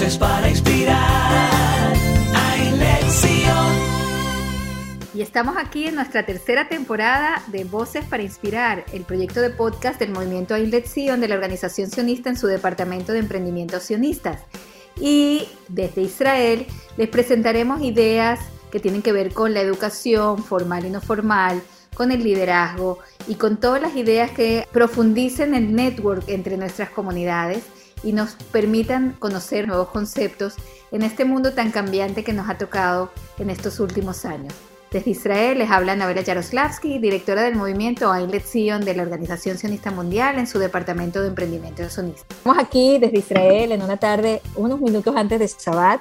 Voces para inspirar hay lección. Y estamos aquí en nuestra tercera temporada de Voces para Inspirar, el proyecto de podcast del movimiento Ainlet Sion de la organización sionista en su departamento de emprendimientos sionistas. Y desde Israel les presentaremos ideas que tienen que ver con la educación formal y no formal, con el liderazgo y con todas las ideas que profundicen el network entre nuestras comunidades y nos permitan conocer nuevos conceptos en este mundo tan cambiante que nos ha tocado en estos últimos años. Desde Israel les habla Navela Yaroslavsky, directora del movimiento Ainlet Zion de la Organización Sionista Mundial en su departamento de emprendimiento sionista. Estamos aquí desde Israel en una tarde, unos minutos antes de Shabbat,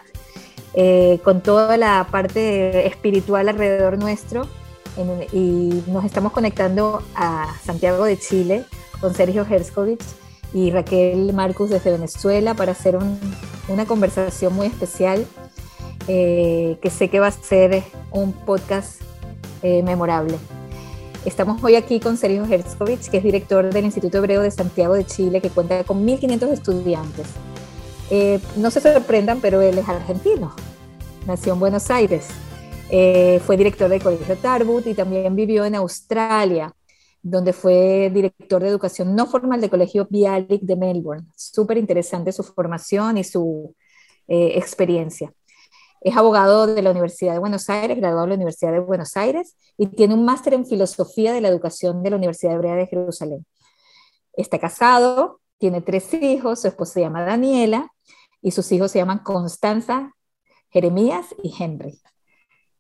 eh, con toda la parte espiritual alrededor nuestro y nos estamos conectando a Santiago de Chile con Sergio Herskovich y Raquel Marcus desde Venezuela para hacer una conversación muy especial eh, que sé que va a ser un podcast eh, memorable. Estamos hoy aquí con Sergio Herskovich, que es director del Instituto Hebreo de Santiago de Chile, que cuenta con 1.500 estudiantes. Eh, no se sorprendan, pero él es argentino. Nació en Buenos Aires. fue director del Colegio Tarbut y también vivió en Australia donde fue director de educación no formal del Colegio Bialik de Melbourne. Súper interesante su formación y su eh, experiencia. Es abogado de la Universidad de Buenos Aires, graduado de la Universidad de Buenos Aires y tiene un máster en filosofía de la educación de la Universidad Hebrea de Jerusalén. Está casado, tiene tres hijos, su esposa se llama Daniela y sus hijos se llaman Constanza, Jeremías y Henry.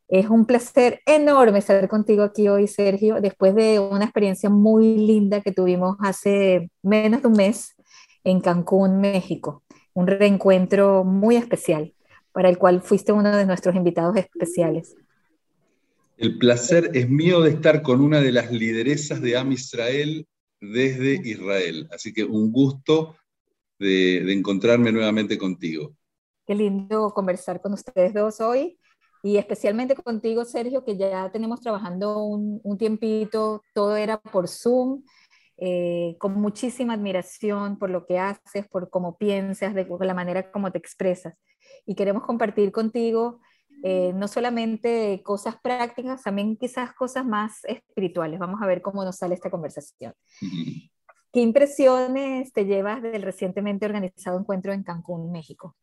Es un placer enorme estar contigo aquí hoy, Sergio, después de una experiencia muy linda que tuvimos hace menos de un mes en Cancún, México. Un reencuentro muy especial, para el cual fuiste uno de nuestros invitados especiales. El placer es mío de estar con una de las lideresas de Am Israel desde Israel. Así que un gusto de, de encontrarme nuevamente contigo. Qué lindo conversar con ustedes dos hoy y especialmente contigo, Sergio, que ya tenemos trabajando un, un tiempito, todo era por Zoom, eh, con muchísima admiración por lo que haces, por cómo piensas, de, la manera como te expresas. Y queremos compartir contigo eh, no solamente cosas prácticas, también quizás cosas más espirituales. Vamos a ver cómo nos sale esta conversación. ¿Qué impresiones te llevas del recientemente organizado encuentro en Cancún, México?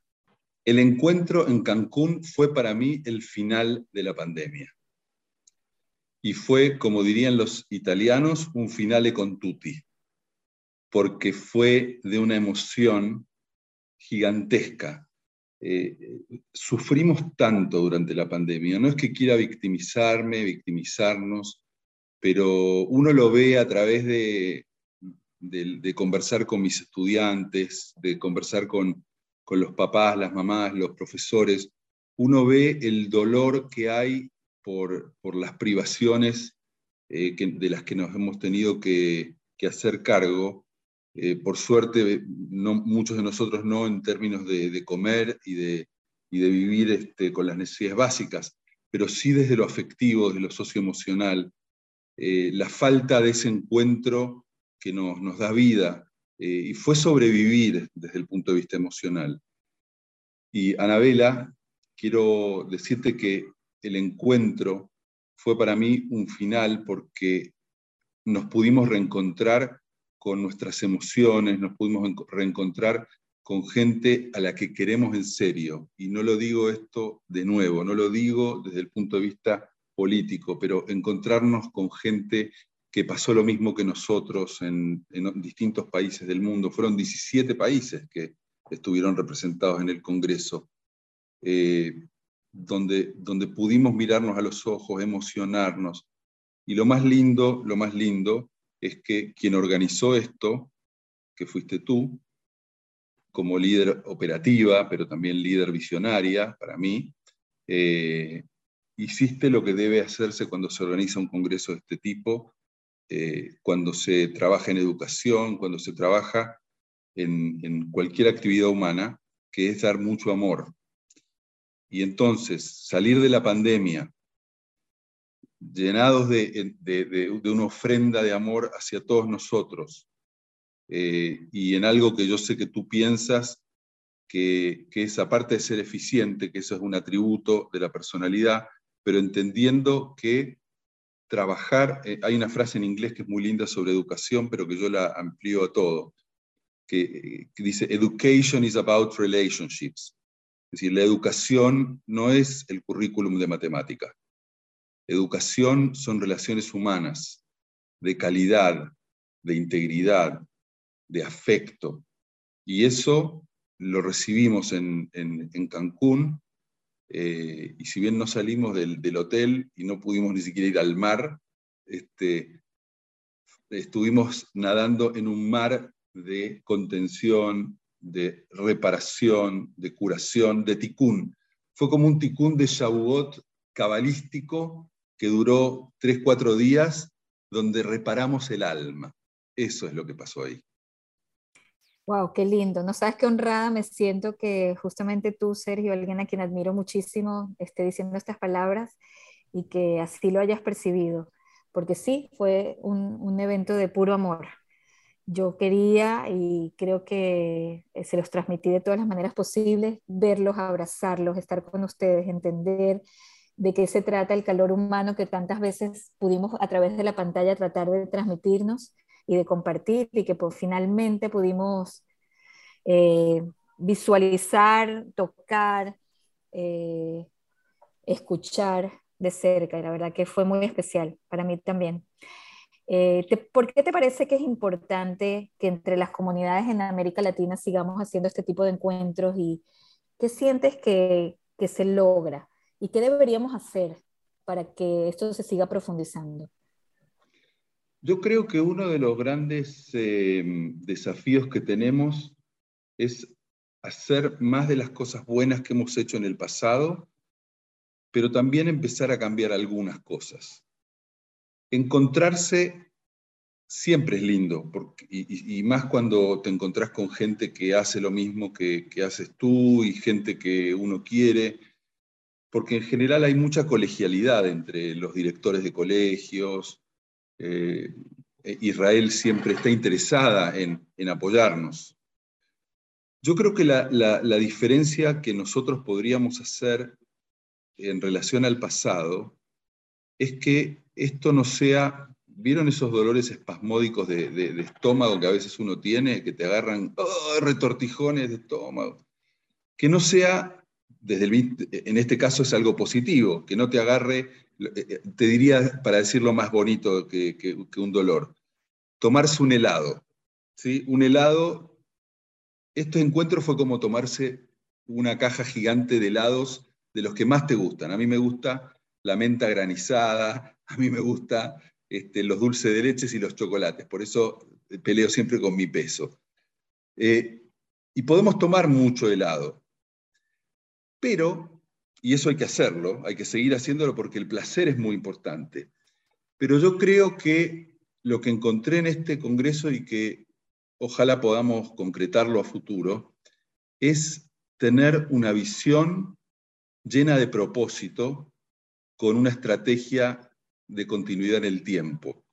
El encuentro en Cancún fue para mí el final de la pandemia. Y fue, como dirían los italianos, un finale con tutti, porque fue de una emoción gigantesca. Eh, sufrimos tanto durante la pandemia. No es que quiera victimizarme, victimizarnos, pero uno lo ve a través de, de conversar con mis estudiantes, de conversar con, con los papás, las mamás, los profesores, uno ve el dolor que hay por, por las privaciones eh, de las que nos hemos tenido que, hacer cargo. Eh, por suerte, muchos de nosotros no en términos de, comer y de, de vivir este, con las necesidades básicas, pero sí desde lo afectivo, desde lo socioemocional. Eh, la falta de ese encuentro que nos, nos da vida, eh, y fue sobrevivir desde el punto de vista emocional. Y Anabela, quiero decirte que el encuentro fue para mí un final porque nos pudimos reencontrar con nuestras emociones, nos pudimos reencontrar con gente a la que queremos en serio. Y no lo digo esto de nuevo, no lo digo desde el punto de vista político, pero encontrarnos con gente que pasó lo mismo que nosotros en, distintos países del mundo. Fueron 17 países que estuvieron representados en el Congreso, eh, donde, donde pudimos mirarnos a los ojos, emocionarnos. Y lo más lindo, lo más lindo es que quien organizó esto, que fuiste tú, como líder operativa, pero también líder visionaria para mí, eh, hiciste lo que debe hacerse cuando se organiza un congreso de este tipo, eh, cuando se trabaja en educación, cuando se trabaja en, cualquier actividad humana, que es dar mucho amor. Y entonces, salir de la pandemia llenados de, una ofrenda de amor hacia todos nosotros, eh, y en algo que yo sé que tú piensas que, que es aparte de ser eficiente, que eso es un atributo de la personalidad, pero entendiendo que trabajar, eh, hay una frase en inglés que es muy linda sobre educación, pero que yo la amplío a todo, que, que dice, education is about relationships. Es decir, la educación no es el currículum de matemática. Educación son relaciones humanas, de calidad, de integridad, de afecto. Y eso lo recibimos en, Cancún, eh, y si bien no salimos del, hotel y no pudimos ni siquiera ir al mar, este, estuvimos nadando en un mar de contención, de reparación, de curación, de ticún. Fue como un ticún de Shavuot cabalístico que duró tres, cuatro días, donde reparamos el alma. Eso es lo que pasó ahí. Wow, qué lindo. No sabes qué honrada me siento que justamente tú, Sergio, alguien a quien admiro muchísimo, esté diciendo estas palabras y que así lo hayas percibido. Porque sí, fue un, un evento de puro amor. Yo quería y creo que eh, se los transmití de todas las maneras posibles, verlos, abrazarlos, estar con ustedes, entender de qué se trata el calor humano que tantas veces pudimos a través de la pantalla tratar de transmitirnos y de compartir y que finalmente pudimos eh, visualizar, tocar, eh, escuchar de cerca y la verdad que fue muy especial para mí también. Eh, ¿Por qué te parece que es importante que entre las comunidades en América Latina sigamos haciendo este tipo de encuentros y qué sientes que se logra y qué deberíamos hacer para que esto se siga profundizando? Yo creo que uno de los grandes eh, desafíos que tenemos es hacer más de las cosas buenas que hemos hecho en el pasado, pero también empezar a cambiar algunas cosas. Encontrarse siempre es lindo, y, más cuando te encontrás con gente que hace lo mismo que, haces tú y gente que uno quiere, porque en general hay mucha colegialidad entre los directores de colegios, eh, Israel siempre está interesada en, apoyarnos. Yo creo que la, diferencia que nosotros podríamos hacer en relación al pasado es que esto no sea, ¿vieron esos dolores espasmódicos de, estómago que a veces uno tiene, que te agarran oh, retortijones de estómago? Que no sea, desde el, en este caso es algo positivo, que no te agarre te diría, para decirlo más bonito que, un dolor, tomarse un helado. ¿sí? Un helado, este encuentro fue como tomarse una caja gigante de helados de los que más te gustan. A mí me gusta la menta granizada, a mí me gusta este, los dulces de leches y los chocolates, por eso peleo siempre con mi peso. Eh, y podemos tomar mucho helado, pero y eso hay que hacerlo, hay que seguir haciéndolo porque el placer es muy importante. Pero yo creo que lo que encontré en este Congreso y que ojalá podamos concretarlo a futuro, es tener una visión llena de propósito, con una estrategia de continuidad en el tiempo.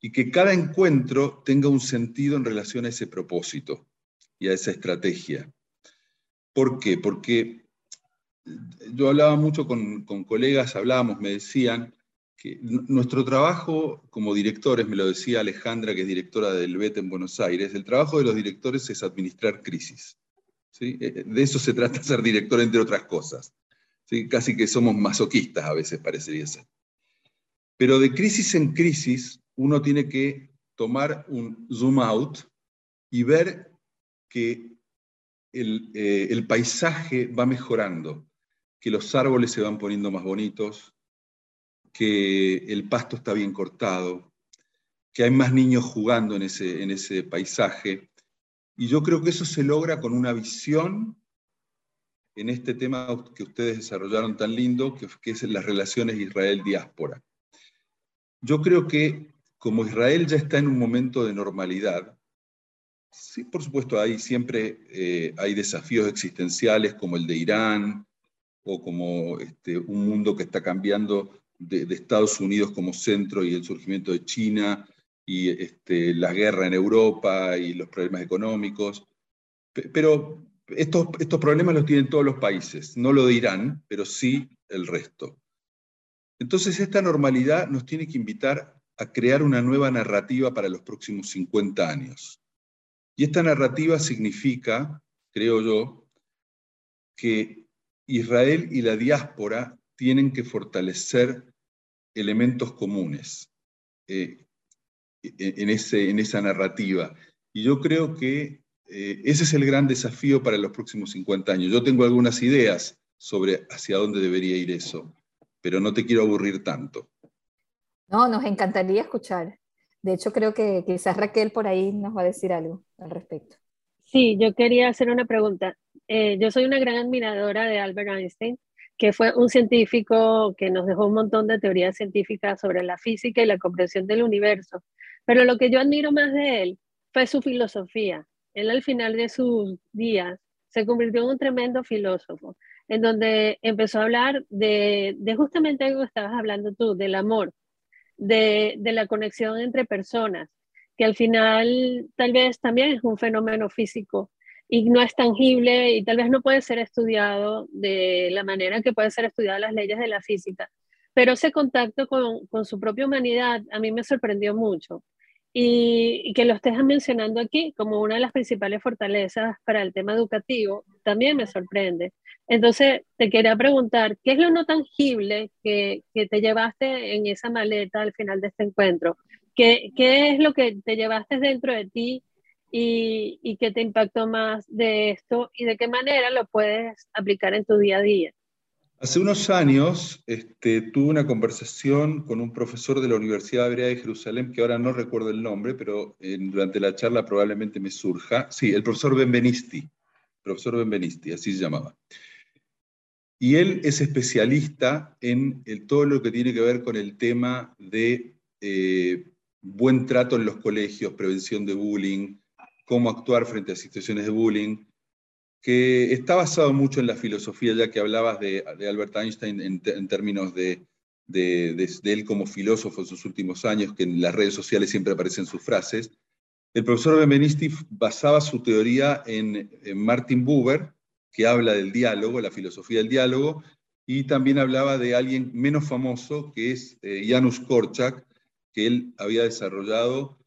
Y que cada encuentro tenga un sentido en relación a ese propósito y a esa estrategia. ¿Por qué? Porque yo hablaba mucho con, colegas, hablábamos, me decían que nuestro trabajo como directores, me lo decía Alejandra, que es directora del BET en Buenos Aires, el trabajo de los directores es administrar crisis. ¿sí? Eh, eh, de eso se trata ser director, entre otras cosas. ¿sí? Casi que somos masoquistas a veces, parecería ser. Pero de crisis en crisis, uno tiene que tomar un zoom out y ver que el, eh, el paisaje va mejorando que los árboles se van poniendo más bonitos, que el pasto está bien cortado, que hay más niños jugando en ese, en ese paisaje. Y yo creo que eso se logra con una visión en este tema que ustedes desarrollaron tan lindo, que, que es las relaciones Israel-diáspora. Yo creo que como Israel ya está en un momento de normalidad, sí, por supuesto, hay siempre eh, hay desafíos existenciales como el de Irán, o como este, un mundo que está cambiando de, Estados Unidos como centro y el surgimiento de China y este, la guerra en Europa y los problemas económicos. Pero estos, estos problemas los tienen todos los países, no lo dirán, pero sí el resto. Entonces, esta normalidad nos tiene que invitar a crear una nueva narrativa para los próximos 50 años. Y esta narrativa significa, creo yo, que Israel y la diáspora tienen que fortalecer elementos comunes eh, en, ese, en esa narrativa. Y yo creo que eh, ese es el gran desafío para los próximos 50 años. Yo tengo algunas ideas sobre hacia dónde debería ir eso, pero no te quiero aburrir tanto. No, nos encantaría escuchar. De hecho, creo que quizás Raquel por ahí nos va a decir algo al respecto. Sí, yo quería hacer una pregunta. Eh, yo soy una gran admiradora de Albert Einstein, que fue un científico que nos dejó un montón de teorías científicas sobre la física y la comprensión del universo. Pero lo que yo admiro más de él fue su filosofía. Él al final de sus días se convirtió en un tremendo filósofo, en donde empezó a hablar de, justamente algo que estabas hablando tú, del amor, de la conexión entre personas, que al final tal vez también es un fenómeno físico y no es tangible y tal vez no puede ser estudiado de la manera que pueden ser estudiadas las leyes de la física. Pero ese contacto con, con su propia humanidad a mí me sorprendió mucho. Y, que lo estés mencionando aquí como una de las principales fortalezas para el tema educativo, también me sorprende. Entonces, te quería preguntar, ¿qué es lo no tangible que, que te llevaste en esa maleta al final de este encuentro? ¿Qué, ¿Qué, es lo que te llevaste dentro de ti y, y qué te impactó más de esto y de qué manera lo puedes aplicar en tu día a día? Hace unos años este, tuve una conversación con un profesor de la Universidad Hebrea de Jerusalén, que ahora no recuerdo el nombre, pero durante la charla probablemente me surja. Sí, el profesor Benvenisti, profesor Benvenisti, así se llamaba. Y él es especialista en todo lo que tiene que ver con el tema de eh, buen trato en los colegios, prevención de bullying, cómo actuar frente a situaciones de bullying, que está basado mucho en la filosofía, ya que hablabas de, Albert Einstein en, términos de, él como filósofo en sus últimos años, que en las redes sociales siempre aparecen sus frases. El profesor Benvenisti basaba su teoría en, en Martin Buber, que habla del diálogo, la filosofía del diálogo, y también hablaba de alguien menos famoso, que es eh, Janusz Korczak, que él había desarrollado,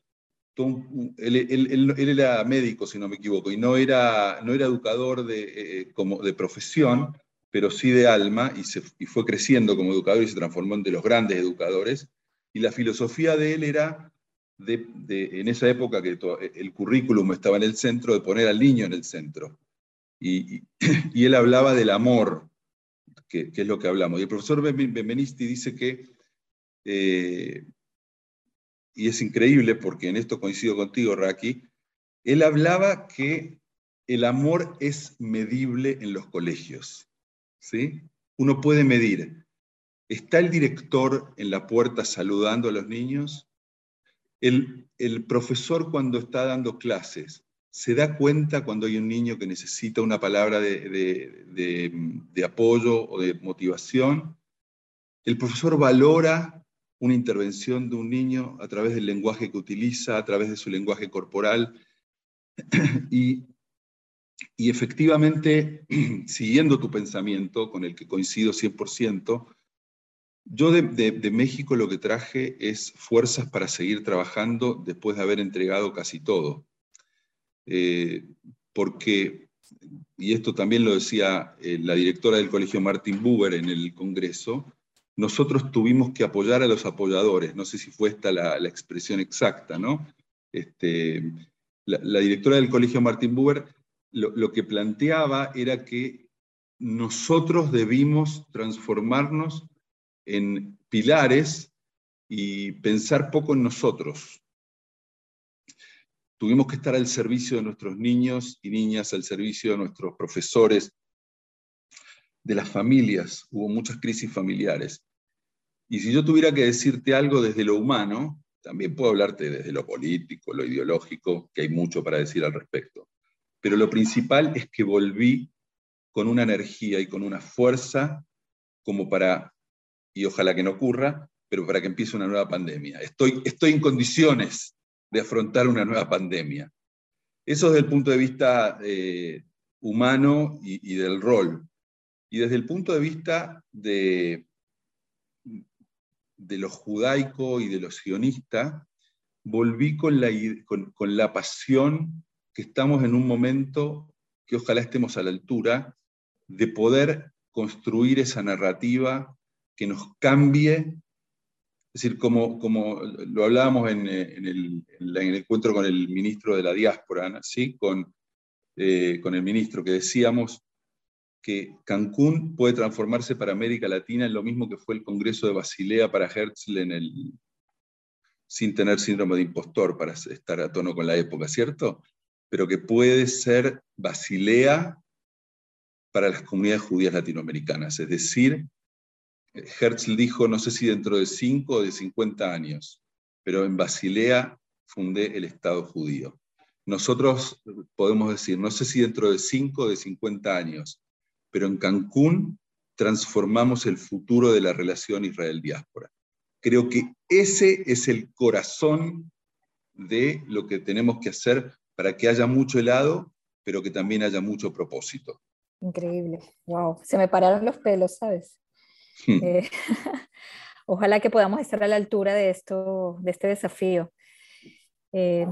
él, era médico, si no me equivoco, y no era, no era educador de, eh, como de profesión, pero sí de alma, y, fue creciendo como educador y se transformó en de los grandes educadores. Y la filosofía de él era, de, en esa época que el currículum estaba en el centro, de poner al niño en el centro. Y, él hablaba del amor, que, es lo que hablamos. Y el profesor Benvenisti dice que, eh, y es increíble porque en esto coincido contigo, Raki, él hablaba que el amor es medible en los colegios. ¿sí? Uno puede medir. ¿Está el director en la puerta saludando a los niños? El, el profesor cuando está dando clases se da cuenta cuando hay un niño que necesita una palabra de, apoyo o de motivación. El profesor valora una intervención de un niño a través del lenguaje que utiliza, a través de su lenguaje corporal. Y, efectivamente, siguiendo tu pensamiento, con el que coincido 100%, yo de, de, México lo que traje es fuerzas para seguir trabajando después de haber entregado casi todo. Eh, porque, y esto también lo decía eh, la directora del colegio Martin Buber en el Congreso, nosotros tuvimos que apoyar a los apoyadores, no sé si fue esta la, expresión exacta, ¿no? Este, la, directora del colegio Martin Buber lo, lo que planteaba era que nosotros debimos transformarnos en pilares y pensar poco en nosotros, tuvimos que estar al servicio de nuestros niños y niñas, al servicio de nuestros profesores, de las familias. Hubo muchas crisis familiares. Y si yo tuviera que decirte algo desde lo humano, también puedo hablarte desde lo político, lo ideológico, que hay mucho para decir al respecto. Pero lo principal es que volví con una energía y con una fuerza como para, y ojalá que no ocurra, pero para que empiece una nueva pandemia. Estoy, estoy en condiciones de afrontar una nueva pandemia. Eso desde el punto de vista eh, humano y, del rol. Y desde el punto de vista de, de lo judaico y de lo sionista, volví con la, con la pasión que estamos en un momento que ojalá estemos a la altura de poder construir esa narrativa que nos cambie. Es decir, como, como lo hablábamos en, el, encuentro con el ministro de la diáspora, ¿sí? con, eh, con el ministro, que decíamos que Cancún puede transformarse para América Latina en lo mismo que fue el Congreso de Basilea para Herzl en el, sin tener síndrome de impostor para estar a tono con la época, ¿cierto? pero que puede ser Basilea para las comunidades judías latinoamericanas. Es decir, Herzl dijo, no sé si dentro de 5 o de 50 años, pero en Basilea fundé el Estado judío. Nosotros podemos decir, no sé si dentro de 5 o de 50 años, pero en Cancún transformamos el futuro de la relación Israel-diáspora. Creo que ese es el corazón de lo que tenemos que hacer para que haya mucho helado, pero que también haya mucho propósito. Increíble, wow, se me pararon los pelos, ¿sabes? Hmm. Eh, ojalá que podamos estar a la altura de, esto, de este desafío. Eh,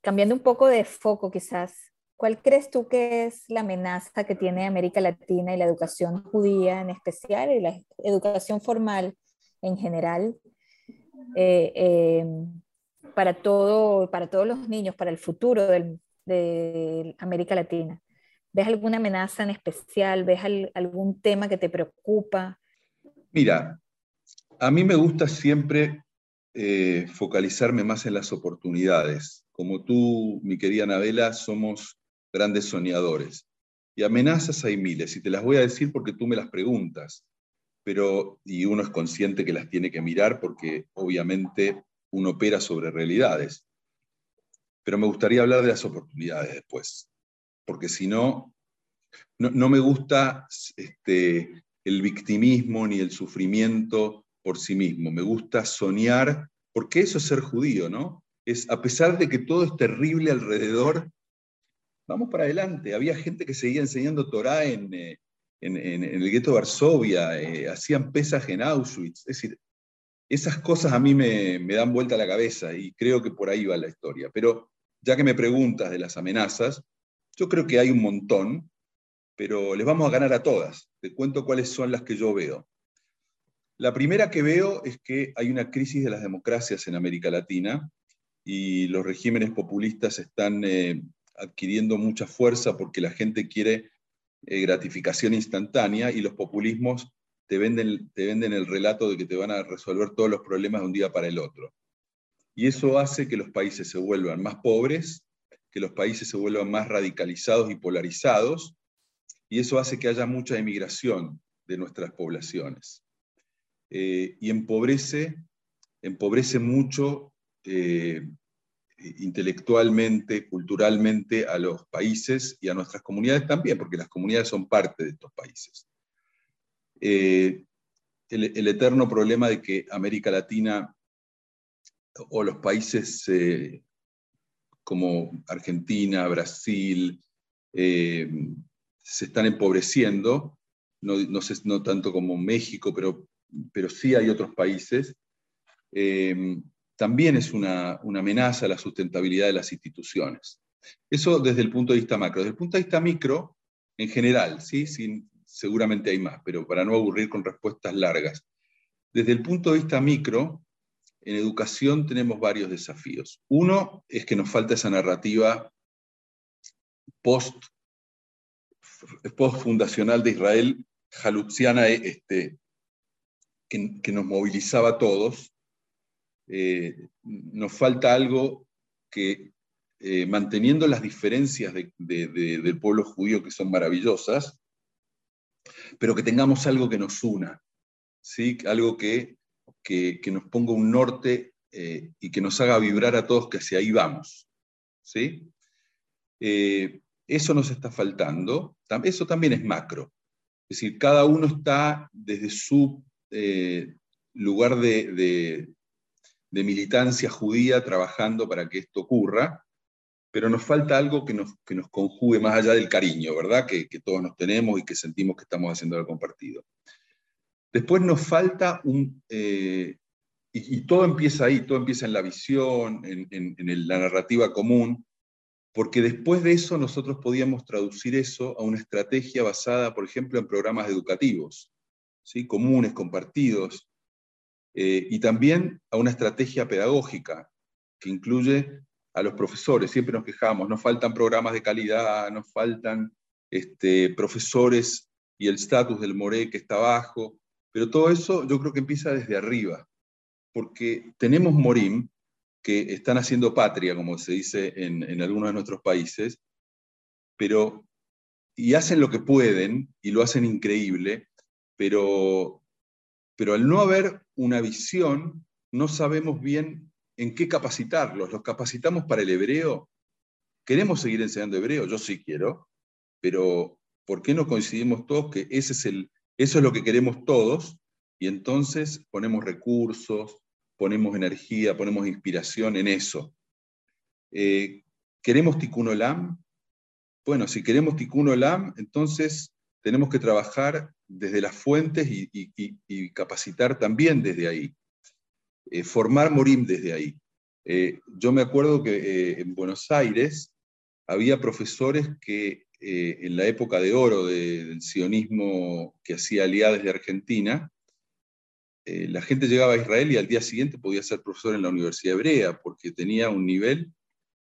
cambiando un poco de foco quizás, ¿cuál crees tú que es la amenaza que tiene América Latina y la educación judía en especial y la educación formal en general eh, para, todo, para todos los niños, para el futuro de América Latina? ¿Ves alguna amenaza en especial? ¿Ves algún tema que te preocupa? Mira, a mí me gusta siempre eh, focalizarme más en las oportunidades. Como tú, mi querida Anabela, somos grandes soñadores. Y amenazas hay miles, y te las voy a decir porque tú me las preguntas, pero y uno es consciente que las tiene que mirar porque obviamente uno opera sobre realidades. Pero me gustaría hablar de las oportunidades después, porque si no, no, me gusta este, el victimismo ni el sufrimiento por sí mismo. Me gusta soñar, porque eso es ser judío, ¿no? Es, a pesar de que todo es terrible alrededor, vamos para adelante. Había gente que seguía enseñando Torah en, eh, en, el gueto de Varsovia, eh, hacían pesas en Auschwitz. Es decir, esas cosas a mí me, dan vuelta a la cabeza y creo que por ahí va la historia. Pero ya que me preguntas de las amenazas, yo creo que hay un montón, pero les vamos a ganar a todas. Te cuento cuáles son las que yo veo. La primera que veo es que hay una crisis de las democracias en América Latina y los regímenes populistas están eh, adquiriendo mucha fuerza porque la gente quiere eh, gratificación instantánea y los populismos te venden, te venden el relato de que te van a resolver todos los problemas de un día para el otro. Y eso hace que los países se vuelvan más pobres, que los países se vuelvan más radicalizados y polarizados, y eso hace que haya mucha emigración de nuestras poblaciones. Eh, y empobrece, empobrece mucho eh, intelectualmente, culturalmente a los países y a nuestras comunidades también, porque las comunidades son parte de estos países. Eh, el, eterno problema de que América Latina o los países eh, como Argentina, Brasil, eh, se están empobreciendo, no, tanto como México, pero, pero sí hay otros países, también es una, una, amenaza a la sustentabilidad de las instituciones. Eso desde el punto de vista macro. Desde el punto de vista micro, en general, ¿sí? sin, seguramente hay más, pero para no aburrir con respuestas largas. Desde el punto de vista micro, en educación tenemos varios desafíos. Uno es que nos falta esa narrativa post, post fundacional de Israel, jalupsiana, este, que, nos movilizaba a todos. Eh, nos falta algo que, eh, manteniendo las diferencias del pueblo judío que son maravillosas, pero que tengamos algo que nos una, ¿sí? algo que, que, nos ponga un norte eh, y que nos haga vibrar a todos que hacia ahí vamos. ¿sí? Eso nos está faltando, eso también es macro. Es decir, cada uno está desde su lugar de, de militancia judía trabajando para que esto ocurra, pero nos falta algo que nos, que nos conjugue más allá del cariño, ¿verdad? Que, todos nos tenemos y que sentimos que estamos haciendo algo compartido. Después nos falta un... Eh, y, todo empieza ahí, todo empieza en la visión, en, en la narrativa común, porque después de eso nosotros podíamos traducir eso a una estrategia basada, por ejemplo, en programas educativos, ¿sí? comunes, compartidos, eh, y también a una estrategia pedagógica que incluye a los profesores. Siempre nos quejamos, nos faltan programas de calidad, nos faltan este, profesores y el estatus del MORE que está bajo, pero todo eso yo creo que empieza desde arriba, porque tenemos Morim, que están haciendo patria, como se dice en, en algunos de nuestros países, pero y hacen lo que pueden y lo hacen increíble, pero, pero al no haber una visión, no sabemos bien en qué capacitarlos. ¿Los capacitamos para el hebreo? ¿Queremos seguir enseñando hebreo? Yo sí quiero, pero ¿por qué no coincidimos todos que ese es el, eso es lo que queremos todos? Y entonces ponemos recursos, ponemos energía, ponemos inspiración en eso. Eh, ¿Queremos Tikkun Olam? Bueno, si queremos Tikkun Olam, entonces tenemos que trabajar desde las fuentes y, capacitar también desde ahí. Eh, formar Morim desde ahí. Eh, yo me acuerdo que en Buenos Aires había profesores que en la época de oro del sionismo que hacía aliados de Argentina, eh, la gente llegaba a Israel y al día siguiente podía ser profesor en la Universidad Hebrea, porque tenía un nivel,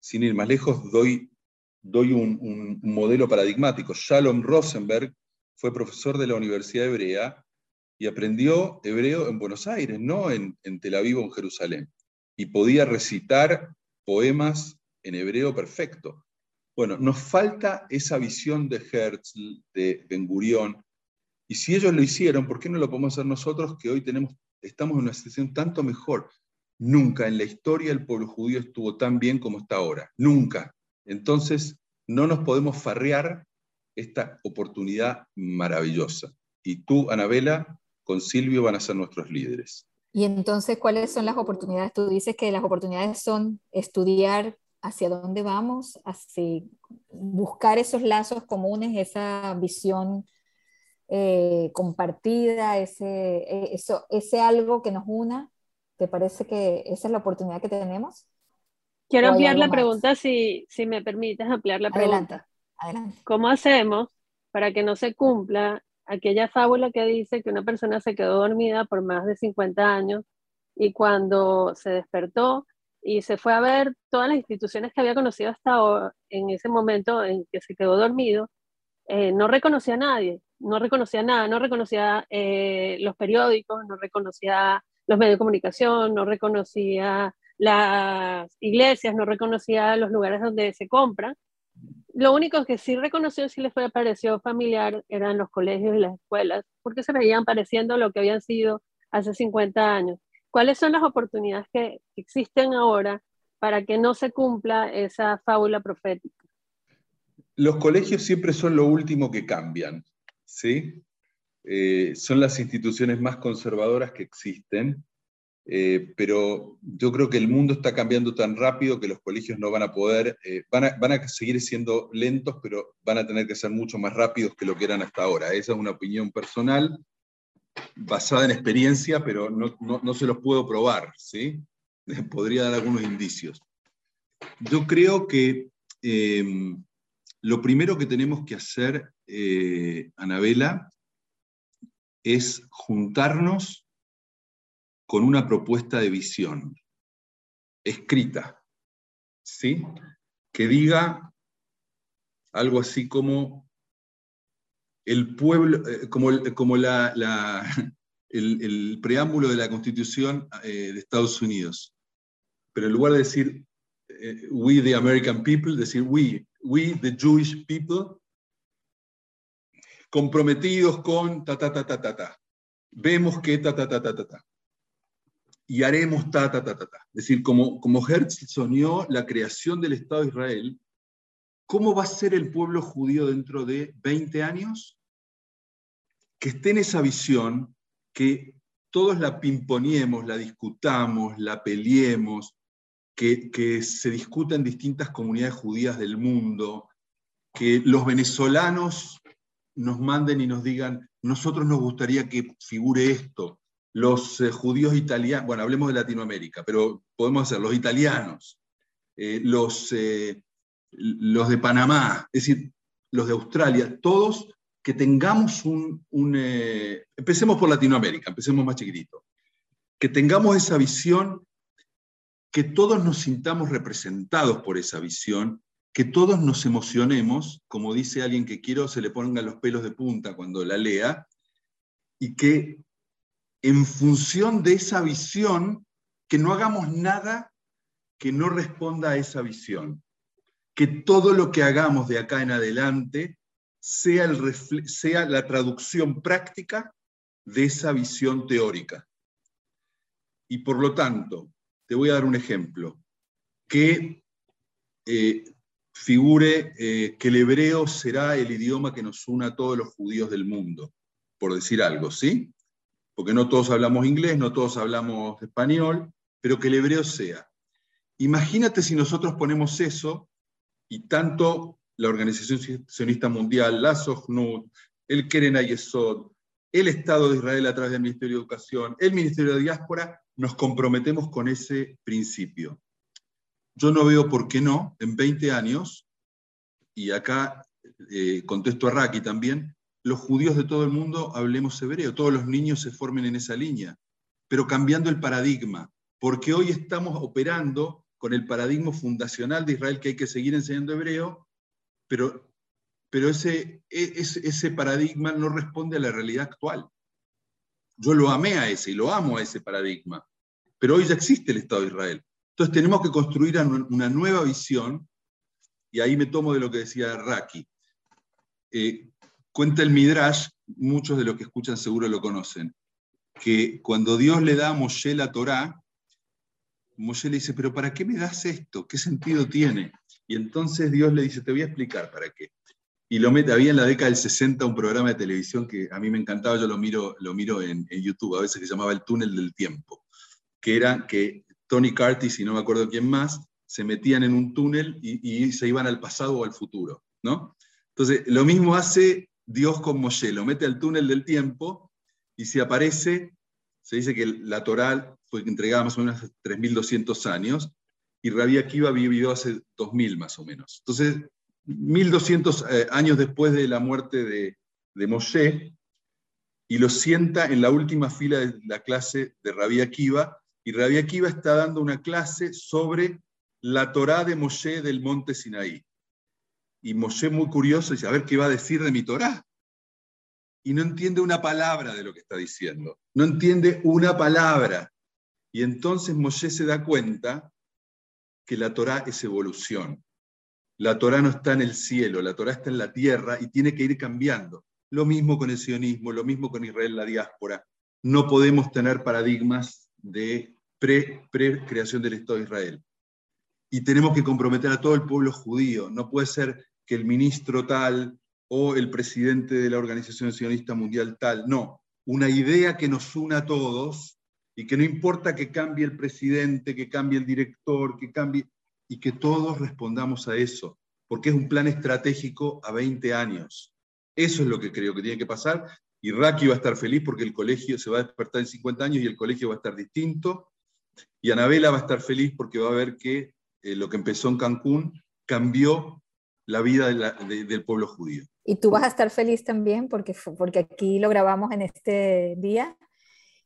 sin ir más lejos, doy, doy un, modelo paradigmático. Shalom Rosenberg fue profesor de la Universidad Hebrea y aprendió hebreo en Buenos Aires, no en, Tel Aviv o en Jerusalén. Y podía recitar poemas en hebreo perfecto. Bueno, nos falta esa visión de Herzl, de Ben Gurión, y si ellos lo hicieron, ¿por qué no lo podemos hacer nosotros que hoy tenemos, estamos en una situación tanto mejor? Nunca en la historia el pueblo judío estuvo tan bien como está ahora. Nunca. Entonces, no nos podemos farrear esta oportunidad maravillosa. Y tú, Anabela, con Silvio van a ser nuestros líderes. Y entonces, ¿cuáles son las oportunidades? Tú dices que las oportunidades son estudiar hacia dónde vamos, hacia buscar esos lazos comunes, esa visión eh, compartida, ese, eh, eso, ese algo que nos una? ¿Te parece que esa es la oportunidad que tenemos? Quiero ampliar la pregunta, si, si me permites ampliar la pregunta. Adelante. ¿Cómo hacemos para que no se cumpla aquella fábula que dice que una persona se quedó dormida por más de 50 años y cuando se despertó y se fue a ver todas las instituciones que había conocido hasta en ese momento en que se quedó dormido, eh, no reconocía a nadie, no reconocía nada, no reconocía eh, los periódicos, no reconocía los medios de comunicación, no reconocía las iglesias, no reconocía los lugares donde se compran. Lo único que sí reconoció, sí le fue pareció familiar, eran los colegios y las escuelas, porque se veían pareciendo lo que habían sido hace 50 años. ¿Cuáles son las oportunidades que existen ahora para que no se cumpla esa fábula profética? Los colegios siempre son lo último que cambian. ¿sí? Eh, son las instituciones más conservadoras que existen, eh, pero yo creo que el mundo está cambiando tan rápido que los colegios no van a poder, eh, van, a, van, a, seguir siendo lentos, pero van a tener que ser mucho más rápidos que lo que eran hasta ahora. Esa es una opinión personal basada en experiencia, pero no, no, no se los puedo probar, ¿sí? Podría dar algunos indicios. Yo creo que lo primero que tenemos que hacer, eh, Anabela, es juntarnos con una propuesta de visión escrita, ¿sí? Que diga algo así como el pueblo, eh, como, como la, el, preámbulo de la Constitución eh, de Estados Unidos. Pero en lugar de decir we the American people, decir we we, the Jewish people, comprometidos con ta, ta, ta, ta, ta, ta. Vemos que ta, ta, ta, ta, ta, ta. Y haremos ta, ta, ta, ta, ta. Es decir, como, como Herzl soñó la creación del Estado de Israel, ¿cómo va a ser el pueblo judío dentro de 20 años? Que esté en esa visión, que todos la pimponiemos, la discutamos, la peleemos, que, que se discuta en distintas comunidades judías del mundo, que los venezolanos nos manden y nos digan, nosotros nos gustaría que figure esto, los eh, judíos italianos, bueno, hablemos de Latinoamérica, pero podemos hacer los italianos, eh, los, eh, los de Panamá, es decir, los de Australia, todos que tengamos un, empecemos por Latinoamérica, empecemos más chiquitito, que tengamos esa visión, que todos nos sintamos representados por esa visión, que todos nos emocionemos, como dice alguien que quiero, se le pongan los pelos de punta cuando la lea, y que en función de esa visión, que no hagamos nada que no responda a esa visión. Que todo lo que hagamos de acá en adelante sea, la traducción práctica de esa visión teórica. Y por lo tanto, te voy a dar un ejemplo, que eh, figure eh, que el hebreo será el idioma que nos una a todos los judíos del mundo, por decir algo, ¿sí? Porque no todos hablamos inglés, no todos hablamos español, pero que el hebreo sea. Imagínate si nosotros ponemos eso y tanto la Organización Sionista Mundial, la SOGNUT, el Keren Ayesod, el Estado de Israel a través del Ministerio de Educación, el Ministerio de Diáspora, nos comprometemos con ese principio. Yo no veo por qué no, en 20 años, y acá eh, contesto a Raki también, los judíos de todo el mundo hablemos hebreo, todos los niños se formen en esa línea, pero cambiando el paradigma, porque hoy estamos operando con el paradigma fundacional de Israel que hay que seguir enseñando hebreo, pero, pero ese, e, ese, paradigma no responde a la realidad actual. Yo lo amé a ese y lo amo a ese paradigma, pero hoy ya existe el Estado de Israel. Entonces tenemos que construir una nueva visión, y ahí me tomo de lo que decía Raki. Eh, Cuenta el Midrash, muchos de los que escuchan seguro lo conocen, que cuando Dios le da a Moshe la Torá, Moshe le dice, pero ¿para qué me das esto? ¿Qué sentido tiene? Y entonces Dios le dice, te voy a explicar para qué. Y lo mete, había en la década del 60 un programa de televisión que a mí me encantaba, yo lo miro, lo miro en, YouTube a veces, se llamaba El túnel del tiempo, que era que Tony Curtis y no me acuerdo quién más, se metían en un túnel y, y se iban al pasado o al futuro, ¿no? Entonces, lo mismo hace Dios con Moshe, lo mete al túnel del tiempo y si aparece, se dice que la Torá fue entregada más o menos hace 3.200 años y Rabbi Akiva vivió hace 2.000 más o menos. Entonces, 1.200 eh, años después de la muerte de, de Moshe, y lo sienta en la última fila de la clase de Rabbi Akiva, y Rabbi Akiva está dando una clase sobre la Torá de Moshe del monte Sinaí. Y Moshe muy curioso dice, a ver qué va a decir de mi Torá. Y no entiende una palabra de lo que está diciendo. No entiende una palabra. Y entonces Moshe se da cuenta que la Torá es evolución. La Torá no está en el cielo, la Torá está en la tierra y tiene que ir cambiando. Lo mismo con el sionismo, lo mismo con Israel, la diáspora. No podemos tener paradigmas de pre-creación del Estado de Israel. Y tenemos que comprometer a todo el pueblo judío. No puede ser que el ministro tal o el presidente de la Organización Sionista Mundial tal. No, una idea que nos una a todos y que no importa que cambie el presidente, que cambie el director, que cambie, y que todos respondamos a eso, porque es un plan estratégico a 20 años. Eso es lo que creo que tiene que pasar. Y Raki va a estar feliz porque el colegio se va a despertar en 50 años y el colegio va a estar distinto. Y Anabela va a estar feliz porque va a ver que eh, lo que empezó en Cancún cambió la vida del pueblo judío. Y tú vas a estar feliz también porque, porque aquí lo grabamos en este día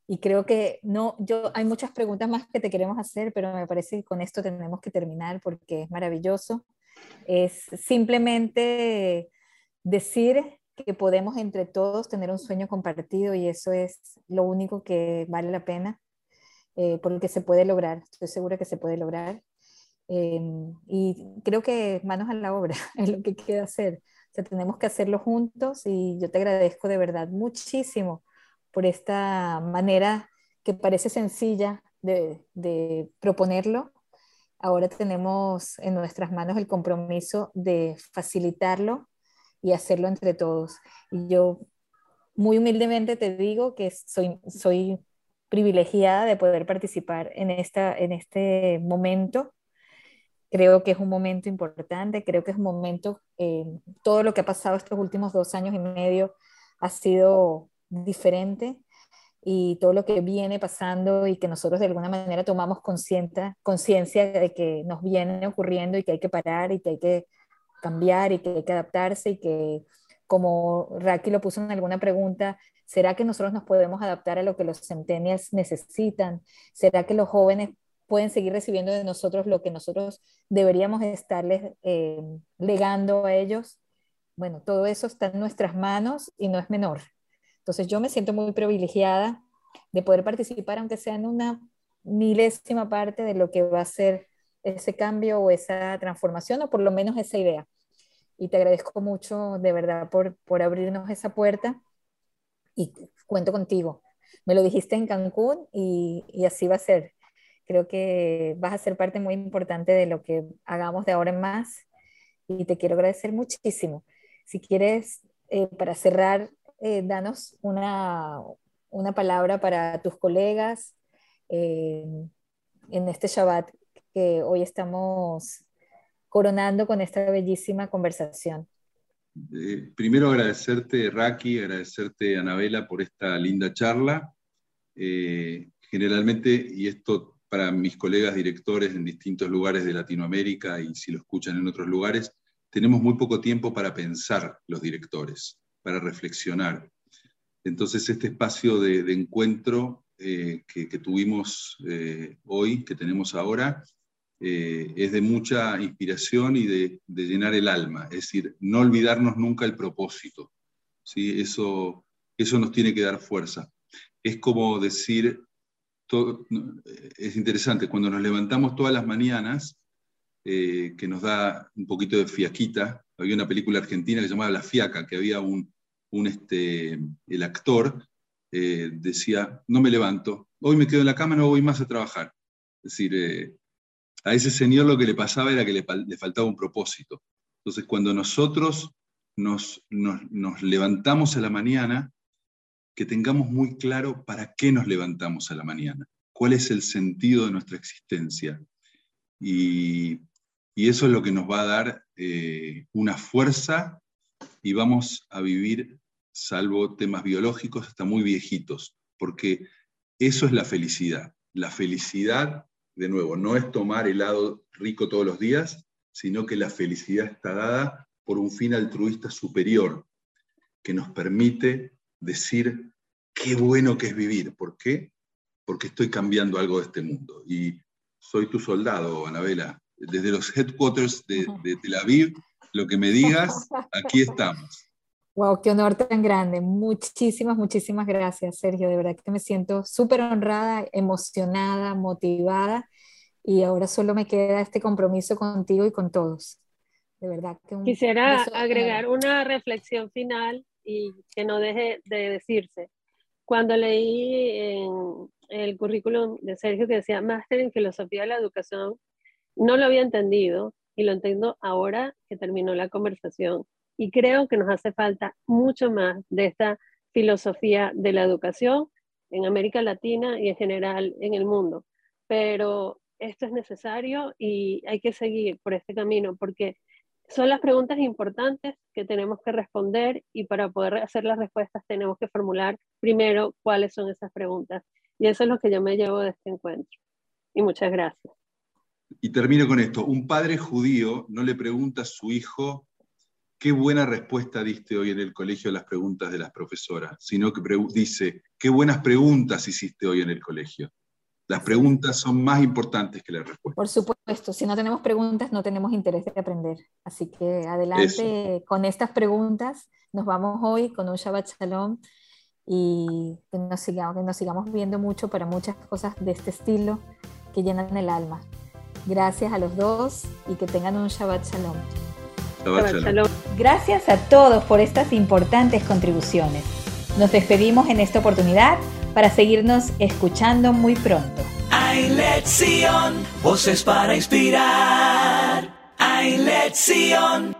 y creo que no, yo hay muchas preguntas más que te queremos hacer, pero me parece que con esto tenemos que terminar porque es maravilloso. Es simplemente decir que podemos entre todos tener un sueño compartido y eso es lo único que vale la pena eh, porque se puede lograr, estoy segura que se puede lograr Em, y creo que manos a la obra es lo que queda hacer. O sea, tenemos que hacerlo juntos y yo te agradezco de verdad muchísimo por esta manera que parece sencilla de, de proponerlo. Ahora tenemos en nuestras manos el compromiso de facilitarlo y hacerlo entre todos. Y yo muy humildemente te digo que soy, soy privilegiada de poder participar en, esta, en este momento Creo que es un momento importante, creo que es un momento, eh, todo lo que ha pasado estos últimos dos años y medio ha sido diferente y todo lo que viene pasando y que nosotros de alguna manera tomamos conciencia de que nos viene ocurriendo y que hay que parar y que hay que cambiar y que hay que adaptarse y que, como Raki lo puso en alguna pregunta, ¿será que nosotros nos podemos adaptar a lo que los centennials necesitan? ¿Será que los jóvenes pueden seguir recibiendo de nosotros lo que nosotros deberíamos estarles eh, legando a ellos? Bueno, todo eso está en nuestras manos y no es menor. Entonces yo me siento muy privilegiada de poder participar, aunque sea en una milésima parte de lo que va a ser ese cambio o esa transformación, o por lo menos esa idea. Y te agradezco mucho, de verdad, por, por abrirnos esa puerta y cuento contigo. Me lo dijiste en Cancún y, y así va a ser. Creo que vas a ser parte muy importante de lo que hagamos de ahora en más y te quiero agradecer muchísimo. Si quieres, eh, para cerrar, eh, danos una, una, palabra para tus colegas eh, en este Shabbat que hoy estamos coronando con esta bellísima conversación. primero agradecerte, Raki, agradecerte, Anabela, por esta linda charla. generalmente, y esto para mis colegas directores en distintos lugares de Latinoamérica y si lo escuchan en otros lugares, tenemos muy poco tiempo para pensar los directores, para reflexionar. Entonces, este espacio de, encuentro eh, que, tuvimos eh, hoy, que tenemos ahora, eh, es de mucha inspiración y de, llenar el alma, es decir, no olvidarnos nunca el propósito. ¿sí? Eso, eso nos tiene que dar fuerza. Es como decir, es interesante, cuando nos levantamos todas las mañanas, eh, que nos da un poquito de fiaquita. Había una película argentina que se llamaba La Fiaca, que había un, un este, el actor eh, decía, no me levanto, hoy me quedo en la cama, no voy más a trabajar. Es decir, eh, a ese señor lo que le pasaba era que le, faltaba un propósito. Entonces, cuando nosotros nos, nos, nos, levantamos a la mañana, que tengamos muy claro para qué nos levantamos a la mañana, cuál es el sentido de nuestra existencia. Y, y eso es lo que nos va a dar eh, una fuerza y vamos a vivir, salvo temas biológicos, hasta muy viejitos, porque eso es la felicidad. La felicidad, de nuevo, no es tomar helado rico todos los días, sino que la felicidad está dada por un fin altruista superior que nos permite decir qué bueno que es vivir. ¿Por qué? Porque estoy cambiando algo de este mundo. Y soy tu soldado, Anabela desde los headquarters de, Tel Aviv, lo que me digas, aquí estamos. Wow, qué honor tan grande. Muchísimas, muchísimas gracias, Sergio. De verdad que me siento súper honrada, emocionada, motivada. Y ahora solo me queda este compromiso contigo y con todos. De verdad que Quisiera agregar una reflexión final y que no deje de decirse. Cuando leí en el currículum de Sergio que decía Máster en Filosofía de la Educación, no lo había entendido y lo entiendo ahora que terminó la conversación. Y creo que nos hace falta mucho más de esta filosofía de la educación en América Latina y en general en el mundo. Pero esto es necesario y hay que seguir por este camino porque son las preguntas importantes que tenemos que responder y para poder hacer las respuestas tenemos que formular primero cuáles son esas preguntas. Y eso es lo que yo me llevo de este encuentro. Y muchas gracias. Y termino con esto. Un padre judío no le pregunta a su hijo qué buena respuesta diste hoy en el colegio a las preguntas de las profesoras, sino que dice, qué buenas preguntas hiciste hoy en el colegio. Las preguntas son más importantes que la respuesta. Por supuesto, si no tenemos preguntas no tenemos interés de aprender. Así que adelante con estas preguntas. Nos vamos hoy con un Shabbat Shalom y que nos, sigamos, que nos sigamos viendo mucho para muchas cosas de este estilo que llenan el alma. Gracias a los dos y que tengan un Shabbat Shalom. Shabbat shalom. Gracias a todos por estas importantes contribuciones. Nos despedimos en esta oportunidad para seguirnos escuchando muy pronto. Hay lección, voces para inspirar. Hay lección.